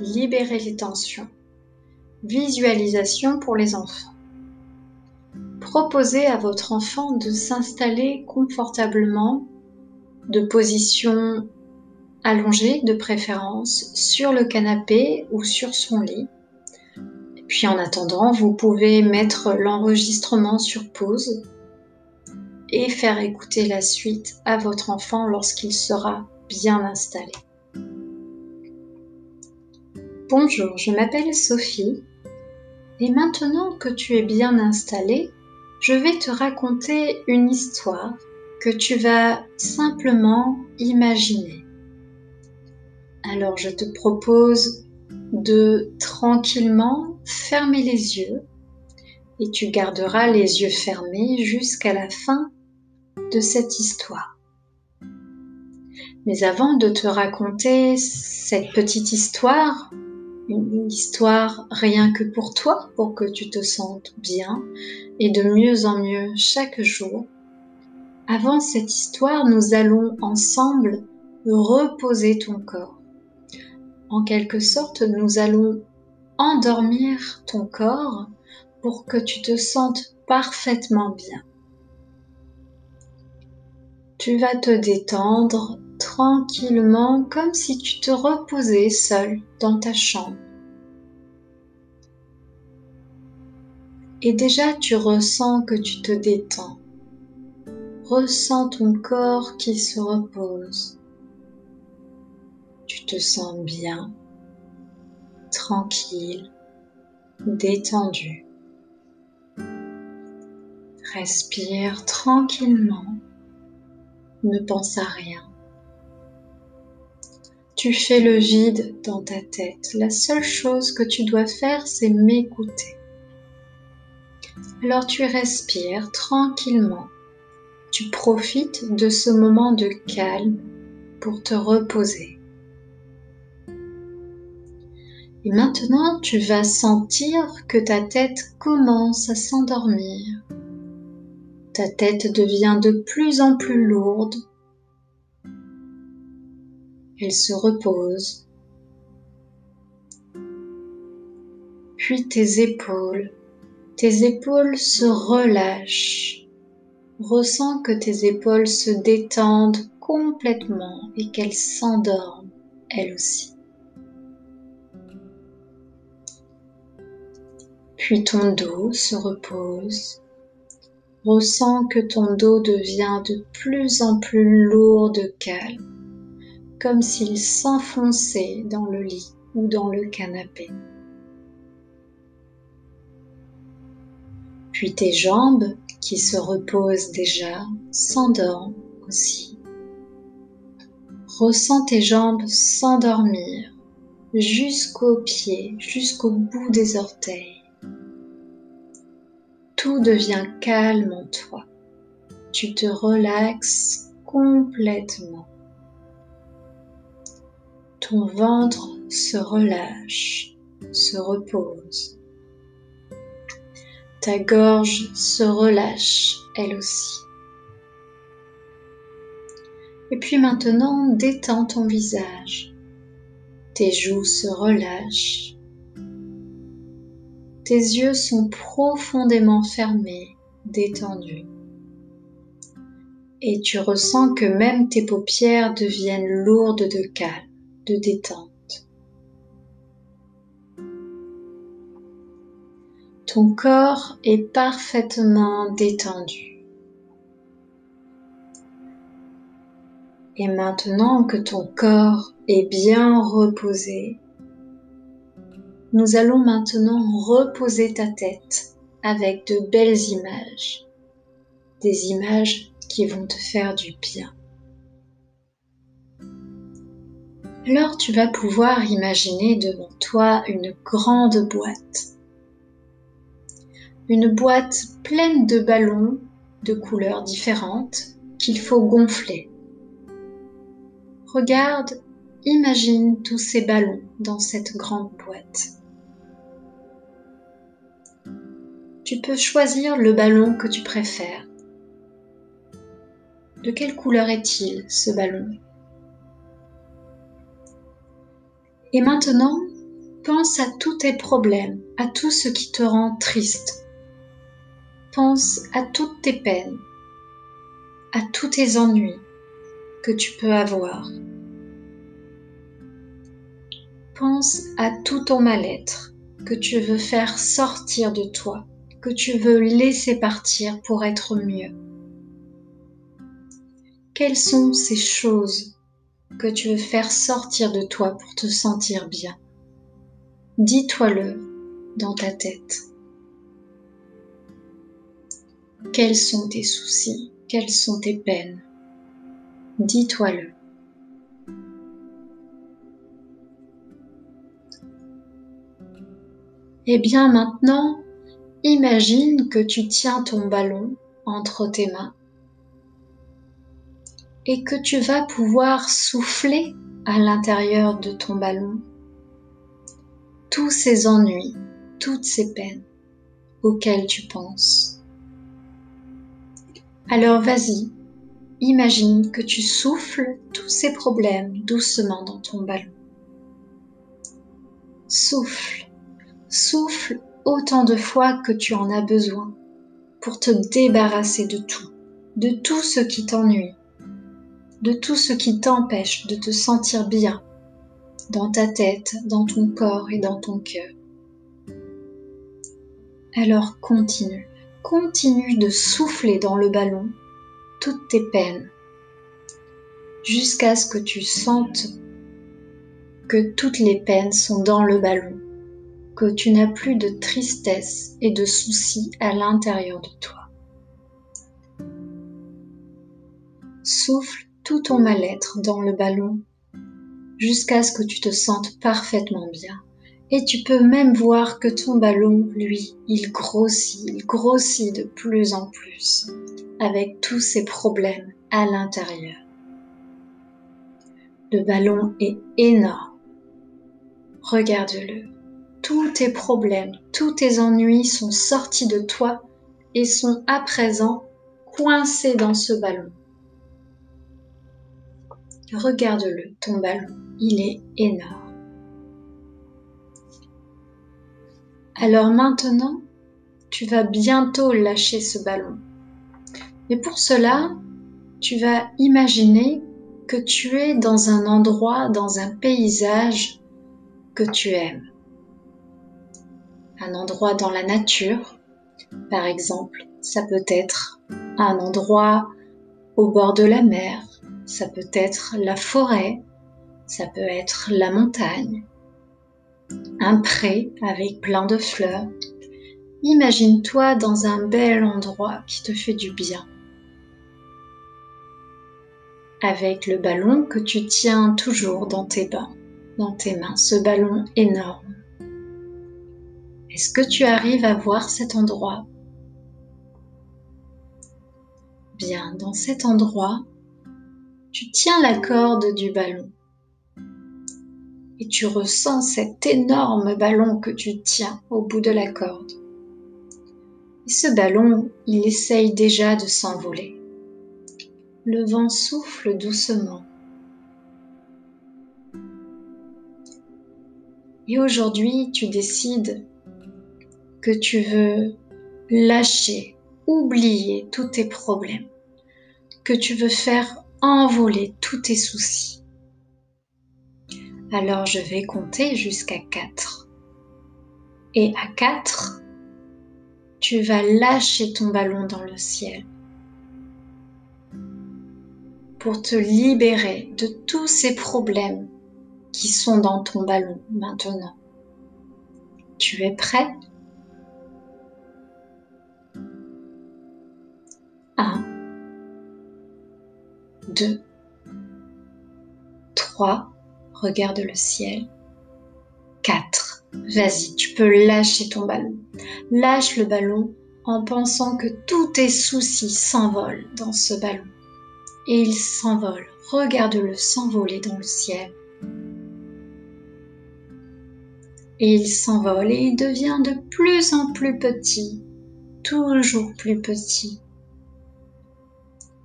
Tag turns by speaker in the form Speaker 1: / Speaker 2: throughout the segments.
Speaker 1: libérer les tensions. Visualisation pour les enfants. Proposez à votre enfant de s'installer confortablement, de position allongée de préférence, sur le canapé ou sur son lit. Puis en attendant, vous pouvez mettre l'enregistrement sur pause et faire écouter la suite à votre enfant lorsqu'il sera bien installé. Bonjour, je m'appelle Sophie et maintenant que tu es bien installé, je vais te raconter une histoire que tu vas simplement imaginer. Alors je te propose de tranquillement fermer les yeux et tu garderas les yeux fermés jusqu'à la fin de cette histoire. Mais avant de te raconter cette petite histoire, une histoire rien que pour toi, pour que tu te sentes bien et de mieux en mieux chaque jour, avant cette histoire, nous allons ensemble reposer ton corps. En quelque sorte, nous allons endormir ton corps pour que tu te sentes parfaitement bien tu vas te détendre tranquillement comme si tu te reposais seul dans ta chambre. Et déjà tu ressens que tu te détends. Ressens ton corps qui se repose. Tu te sens bien, tranquille, détendu. Respire tranquillement ne pense à rien. Tu fais le vide dans ta tête. La seule chose que tu dois faire, c'est m'écouter. Alors tu respires tranquillement. Tu profites de ce moment de calme pour te reposer. Et maintenant, tu vas sentir que ta tête commence à s'endormir ta tête devient de plus en plus lourde. Elle se repose. Puis tes épaules. Tes épaules se relâchent. Ressens que tes épaules se détendent complètement et qu'elles s'endorment elles aussi. Puis ton dos se repose. Ressens que ton dos devient de plus en plus lourd de calme, comme s'il s'enfonçait dans le lit ou dans le canapé. Puis tes jambes, qui se reposent déjà, s'endorment aussi. Ressens tes jambes s'endormir jusqu'aux pieds, jusqu'au bout des orteils tout devient calme en toi. Tu te relaxes complètement. Ton ventre se relâche, se repose. Ta gorge se relâche elle aussi. Et puis maintenant, détends ton visage. Tes joues se relâchent, tes yeux sont profondément fermés, détendus. Et tu ressens que même tes paupières deviennent lourdes de calme, détente. Ton corps est parfaitement détendu. Et maintenant que ton corps est bien reposé, nous allons maintenant reposer ta tête avec de belles images, des images qui vont te faire du bien. Alors tu vas pouvoir imaginer devant toi une grande boîte. Une boîte pleine de ballons de couleurs différentes qu'il faut gonfler. Regarde, imagine tous ces ballons dans cette grande boîte. tu peux choisir le ballon que tu préfères. De quelle couleur est-il ce ballon? Et maintenant, penses à tous tes problèmes, à tout ce qui te rend triste. Pense à toutes tes peines, à tous tes ennuis que tu peux avoir. Pense à tout ton mal-être que tu veux faire sortir de toi, que tu veux laisser partir pour être mieux. Quelles sont ces choses que tu veux faire sortir de toi pour te sentir bien Dis-toi-le dans ta tête. Quels sont tes soucis? Quelles sont tes peines? Dis-toi-le. Et eh bien maintenant, imagine que tu tiens ton ballon entre tes mains et que tu vas pouvoir souffler à l'intérieur de ton ballon tous ces ennuis, toutes ces peines auxquelles tu penses. Alors vas-y, imagine que tu souffles tous ces problèmes doucement dans ton ballon. Souffle, souffle autant de fois que tu en as besoin pour te débarrasser de tout, de tout ce qui t'ennuie, de tout ce qui t'empêche de te sentir bien dans ta tête, dans ton corps et dans ton cœur. Alors continue, continue de souffler dans le ballon toutes tes peines jusqu'à ce que tu sentes que toutes les peines sont dans le ballon, que tu n'as plus de tristesse et de soucis à l'intérieur de toi. Souffle tout ton mal-être dans le ballon jusqu'à ce que tu te sentes parfaitement bien. Et tu peux même voir que ton ballon, lui, il grossit, il grossit de plus en plus avec tous ses problèmes à l'intérieur. Le ballon est énorme. Regarde-le. Tous tes problèmes, tous tes ennuis sont sortis de toi et sont à présent coincés dans ce ballon. Regarde-le, ton ballon, il est énorme. Alors maintenant, tu vas bientôt lâcher ce ballon. Et pour cela, tu vas imaginer que tu es dans un endroit, dans un paysage que tu aimes. Un endroit dans la nature, par exemple, ça peut être un endroit au bord de la mer, ça peut être la forêt, ça peut être la montagne, un pré avec plein de fleurs. Imagine-toi dans un bel endroit qui te fait du bien. Avec le ballon que tu tiens toujours dans tes mains, dans tes mains, ce ballon énorme. Est-ce que tu arrives à voir cet endroit? Bien, dans cet endroit, tu tiens la corde du ballon et tu ressens cet énorme ballon que tu tiens au bout de la corde. Et ce ballon, il essaye déjà de s'envoler. Le vent souffle doucement. Et aujourd'hui, tu décides que tu veux lâcher, oublier tous tes problèmes, que tu veux faire envoler tous tes soucis. Alors je vais compter jusqu'à 4. Et à 4, tu vas lâcher ton ballon dans le ciel pour te libérer de tous ces problèmes qui sont dans ton ballon maintenant. Tu es prêt? 1 2, 3, regarde le ciel. 4, vas-y, tu peux lâcher ton ballon. Lâche le ballon en pensant que tous tes soucis s'envolent dans ce ballon. Et il s'envole, regarde-le s'envoler dans le ciel. Et il s'envole et il devient de plus en plus petit, toujours plus petit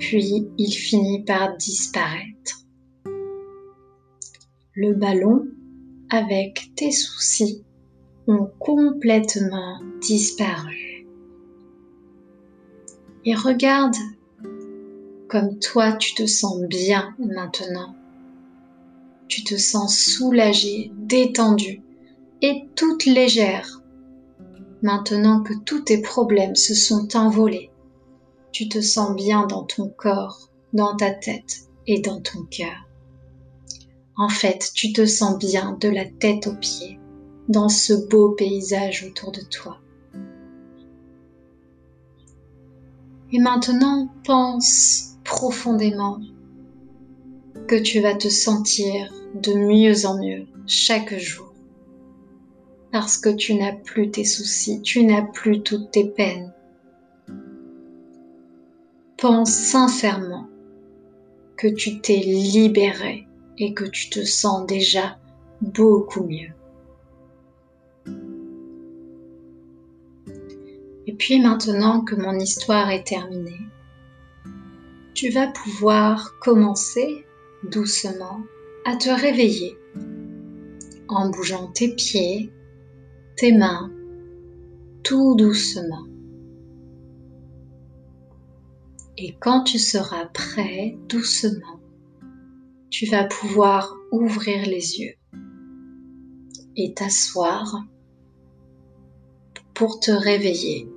Speaker 1: puis il finit par disparaître. Le ballon avec tes soucis ont complètement disparu. Et regarde comme toi tu te sens bien maintenant. Tu te sens soulagée, détendue et toute légère. Maintenant que tous tes problèmes se sont envolés, tu te sens bien dans ton corps, dans ta tête et dans ton cœur. En fait, tu te sens bien de la tête aux pieds dans ce beau paysage autour de toi. Et maintenant, pense profondément que tu vas te sentir de mieux en mieux chaque jour. Parce que tu n'as plus tes soucis, tu n'as plus toutes tes peines. Pense sincèrement que tu t'es libéré et que tu te sens déjà beaucoup mieux. Et puis maintenant que mon histoire est terminée, tu vas pouvoir commencer doucement à te réveiller en bougeant tes pieds, tes mains, tout doucement. Et quand tu seras prêt, doucement, tu vas pouvoir ouvrir les yeux et t'asseoir pour te réveiller